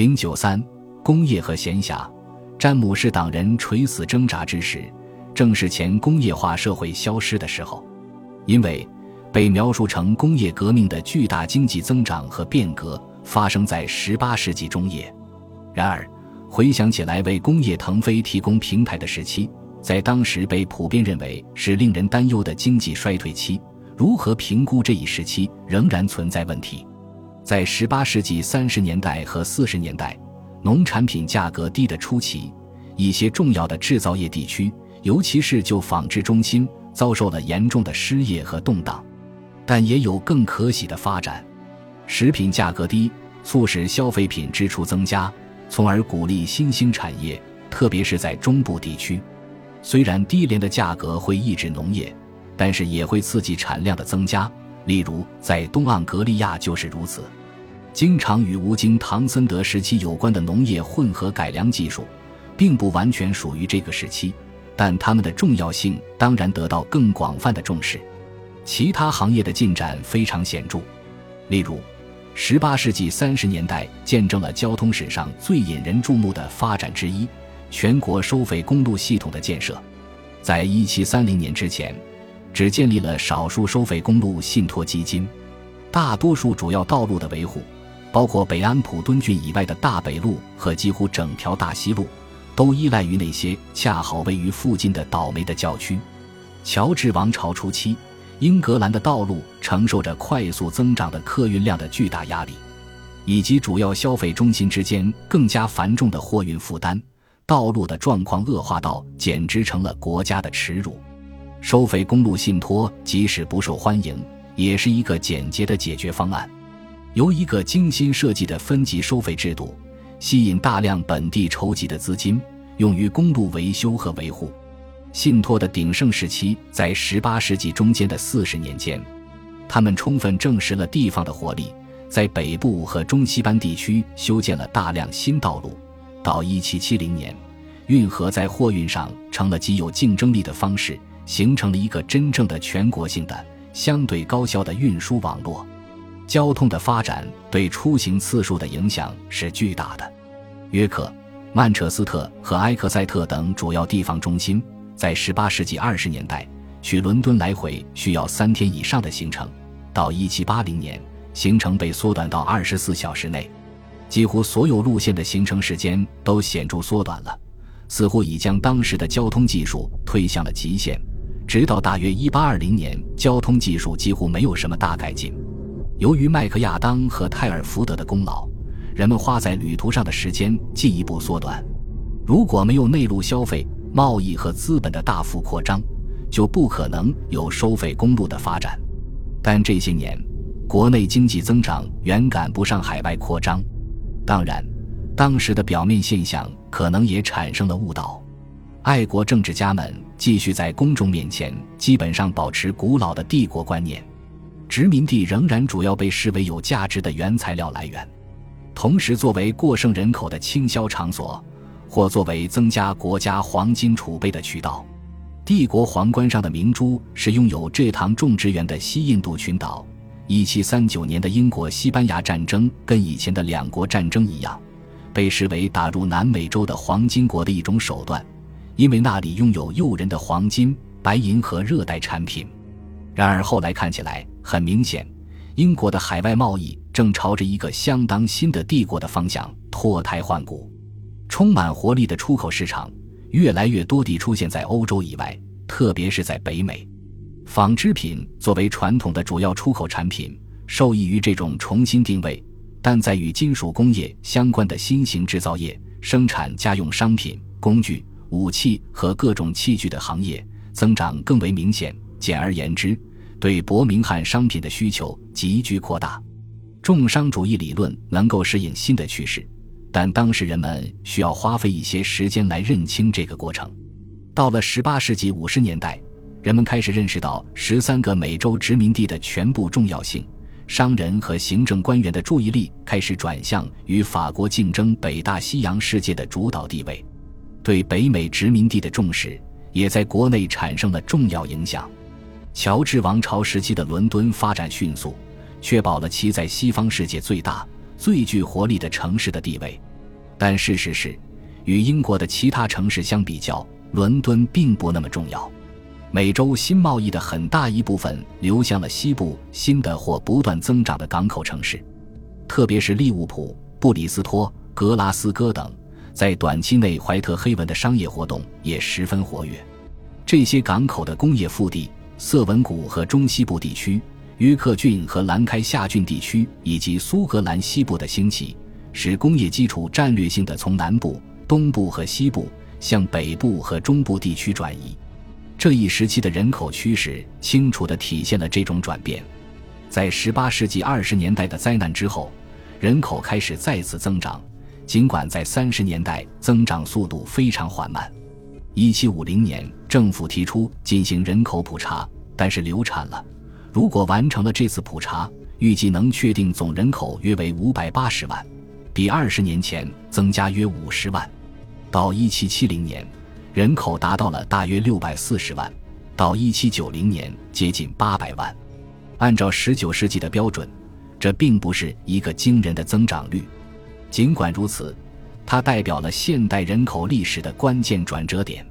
零九三，工业和闲暇。詹姆士党人垂死挣扎之时，正是前工业化社会消失的时候，因为被描述成工业革命的巨大经济增长和变革发生在十八世纪中叶。然而，回想起来，为工业腾飞提供平台的时期，在当时被普遍认为是令人担忧的经济衰退期。如何评估这一时期，仍然存在问题。在十八世纪三十年代和四十年代，农产品价格低的初期，一些重要的制造业地区，尤其是旧纺织中心，遭受了严重的失业和动荡。但也有更可喜的发展：食品价格低，促使消费品支出增加。从而鼓励新兴产业，特别是在中部地区。虽然低廉的价格会抑制农业，但是也会刺激产量的增加。例如，在东盎格利亚就是如此。经常与吴京、唐森德时期有关的农业混合改良技术，并不完全属于这个时期，但它们的重要性当然得到更广泛的重视。其他行业的进展非常显著，例如。十八世纪三十年代见证了交通史上最引人注目的发展之一——全国收费公路系统的建设。在一七三零年之前，只建立了少数收费公路信托基金，大多数主要道路的维护，包括北安普敦郡以外的大北路和几乎整条大西路，都依赖于那些恰好位于附近的倒霉的教区。乔治王朝初期。英格兰的道路承受着快速增长的客运量的巨大压力，以及主要消费中心之间更加繁重的货运负担，道路的状况恶化到简直成了国家的耻辱。收费公路信托即使不受欢迎，也是一个简洁的解决方案。由一个精心设计的分级收费制度，吸引大量本地筹集的资金，用于公路维修和维护。信托的鼎盛时期在十八世纪中间的四十年间，他们充分证实了地方的活力，在北部和中西班地区修建了大量新道路。到一七七零年，运河在货运上成了极有竞争力的方式，形成了一个真正的全国性的、相对高效的运输网络。交通的发展对出行次数的影响是巨大的。约克、曼彻斯特和埃克塞特等主要地方中心。在18世纪20年代，去伦敦来回需要三天以上的行程，到1780年，行程被缩短到24小时内，几乎所有路线的行程时间都显著缩短了，似乎已将当时的交通技术推向了极限。直到大约1820年，交通技术几乎没有什么大改进。由于麦克亚当和泰尔福德的功劳，人们花在旅途上的时间进一步缩短。如果没有内陆消费，贸易和资本的大幅扩张，就不可能有收费公路的发展。但这些年，国内经济增长远赶不上海外扩张。当然，当时的表面现象可能也产生了误导。爱国政治家们继续在公众面前基本上保持古老的帝国观念，殖民地仍然主要被视为有价值的原材料来源，同时作为过剩人口的倾销场所。或作为增加国家黄金储备的渠道，帝国皇冠上的明珠是拥有蔗糖种植园的西印度群岛。一七三九年的英国西班牙战争跟以前的两国战争一样，被视为打入南美洲的黄金国的一种手段，因为那里拥有诱人的黄金、白银和热带产品。然而后来看起来，很明显，英国的海外贸易正朝着一个相当新的帝国的方向脱胎换骨。充满活力的出口市场越来越多地出现在欧洲以外，特别是在北美。纺织品作为传统的主要出口产品，受益于这种重新定位；但在与金属工业相关的新型制造业、生产家用商品、工具、武器和各种器具的行业增长更为明显。简而言之，对伯明翰商品的需求急剧扩大。重商主义理论能够适应新的趋势。但当时人们需要花费一些时间来认清这个过程。到了18世纪50年代，人们开始认识到十三个美洲殖民地的全部重要性，商人和行政官员的注意力开始转向与法国竞争北大西洋世界的主导地位。对北美殖民地的重视也在国内产生了重要影响。乔治王朝时期的伦敦发展迅速，确保了其在西方世界最大。最具活力的城市的地位。但事实是，与英国的其他城市相比较，伦敦并不那么重要。美洲新贸易的很大一部分流向了西部新的或不断增长的港口城市，特别是利物浦、布里斯托、格拉斯哥等。在短期内，怀特黑文的商业活动也十分活跃。这些港口的工业腹地，瑟文谷和中西部地区、约克郡和兰开夏郡地区以及苏格兰西部的兴起，使工业基础战略性的从南部、东部和西部向北部和中部地区转移。这一时期的人口趋势清楚地体现了这种转变。在18世纪20年代的灾难之后，人口开始再次增长，尽管在30年代增长速度非常缓慢。1750年，政府提出进行人口普查，但是流产了。如果完成了这次普查，预计能确定总人口约为580万，比20年前增加约50万。到1770年。人口达到了大约六百四十万，到一七九零年接近八百万。按照十九世纪的标准，这并不是一个惊人的增长率。尽管如此，它代表了现代人口历史的关键转折点。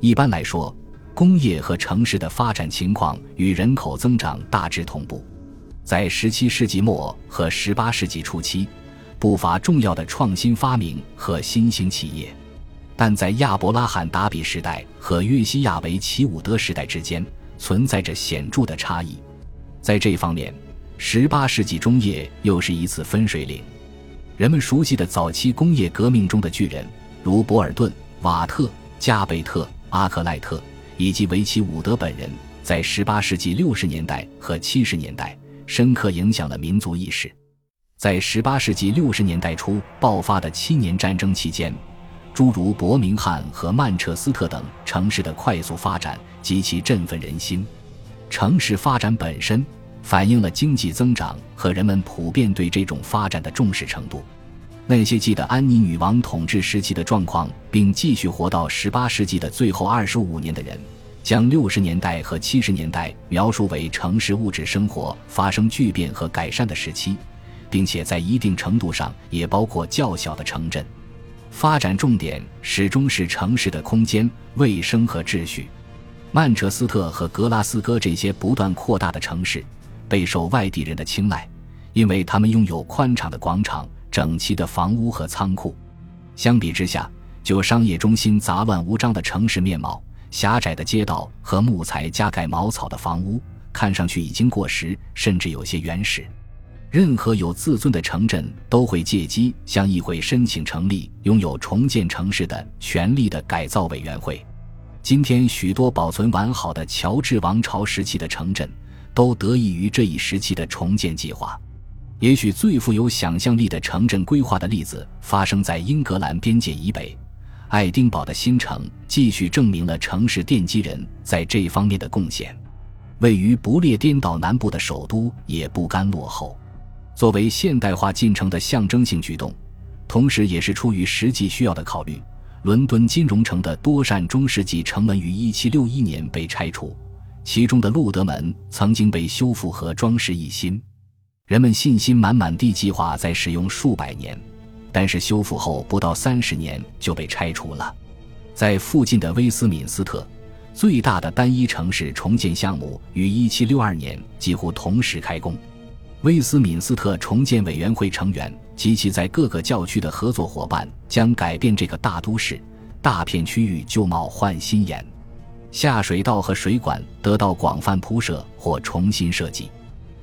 一般来说，工业和城市的发展情况与人口增长大致同步。在十七世纪末和十八世纪初期，不乏重要的创新发明和新兴企业。但在亚伯拉罕·达比时代和约西亚·维奇伍德时代之间存在着显著的差异，在这方面，18世纪中叶又是一次分水岭。人们熟悉的早期工业革命中的巨人，如博尔顿、瓦特、加贝特、阿克莱特以及维奇伍德本人，在18世纪60年代和70年代深刻影响了民族意识。在18世纪60年代初爆发的七年战争期间。诸如伯明翰和曼彻斯特等城市的快速发展极其振奋人心。城市发展本身反映了经济增长和人们普遍对这种发展的重视程度。那些记得安妮女王统治时期的状况，并继续活到18世纪的最后25年的人，将60年代和70年代描述为城市物质生活发生巨变和改善的时期，并且在一定程度上也包括较小的城镇。发展重点始终是城市的空间、卫生和秩序。曼彻斯特和格拉斯哥这些不断扩大的城市，备受外地人的青睐，因为他们拥有宽敞的广场、整齐的房屋和仓库。相比之下，就商业中心杂乱无章的城市面貌、狭窄的街道和木材加盖茅草的房屋，看上去已经过时，甚至有些原始。任何有自尊的城镇都会借机向议会申请成立拥有重建城市的权力的改造委员会。今天，许多保存完好的乔治王朝时期的城镇都得益于这一时期的重建计划。也许最富有想象力的城镇规划的例子发生在英格兰边界以北，爱丁堡的新城继续证明了城市奠基人在这方面的贡献。位于不列颠岛南部的首都也不甘落后。作为现代化进程的象征性举动，同时也是出于实际需要的考虑，伦敦金融城的多扇中世纪城门于1761年被拆除，其中的路德门曾经被修复和装饰一新。人们信心满满地计划再使用数百年，但是修复后不到三十年就被拆除了。在附近的威斯敏斯特，最大的单一城市重建项目于1762年几乎同时开工。威斯敏斯特重建委员会成员及其在各个教区的合作伙伴将改变这个大都市，大片区域旧貌换新颜，下水道和水管得到广泛铺设或重新设计，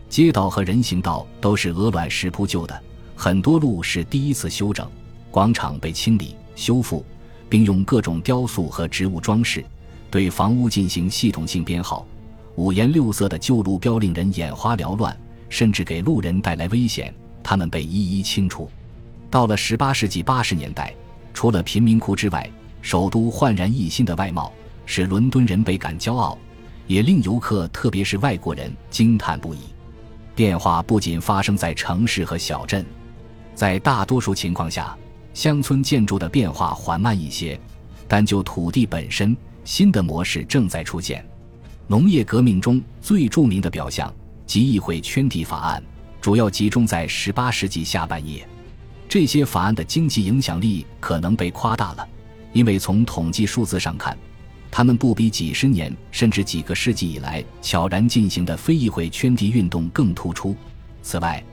街道和人行道都是鹅卵石铺就的，很多路是第一次修整，广场被清理修复，并用各种雕塑和植物装饰，对房屋进行系统性编号，五颜六色的旧路标令人眼花缭乱。甚至给路人带来危险，他们被一一清除。到了十八世纪八十年代，除了贫民窟之外，首都焕然一新的外貌使伦敦人倍感骄傲，也令游客，特别是外国人惊叹不已。变化不仅发生在城市和小镇，在大多数情况下，乡村建筑的变化缓慢一些，但就土地本身，新的模式正在出现。农业革命中最著名的表象。及议会圈地法案主要集中在18世纪下半叶，这些法案的经济影响力可能被夸大了，因为从统计数字上看，他们不比几十年甚至几个世纪以来悄然进行的非议会圈地运动更突出。此外，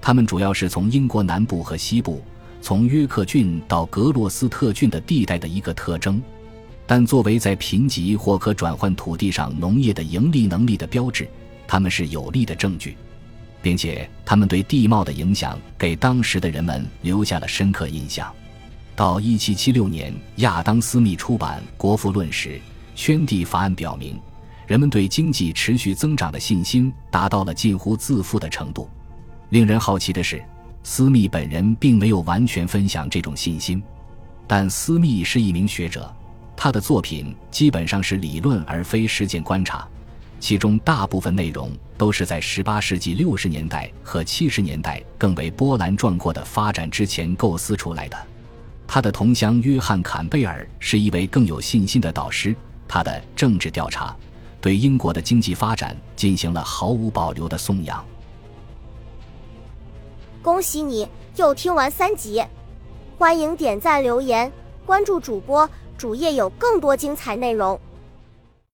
他们主要是从英国南部和西部，从约克郡到格洛斯特郡的地带的一个特征。但作为在贫瘠或可转换土地上农业的盈利能力的标志，他们是有力的证据，并且他们对地貌的影响给当时的人们留下了深刻印象。到1776年，亚当·斯密出版《国富论》时，圈地法案表明，人们对经济持续增长的信心达到了近乎自负的程度。令人好奇的是，斯密本人并没有完全分享这种信心，但斯密是一名学者。他的作品基本上是理论而非实践观察，其中大部分内容都是在18世纪60年代和70年代更为波澜壮阔的发展之前构思出来的。他的同乡约翰·坎贝尔是一位更有信心的导师，他的政治调查对英国的经济发展进行了毫无保留的颂扬。恭喜你又听完三集，欢迎点赞、留言、关注主播。主页有更多精彩内容。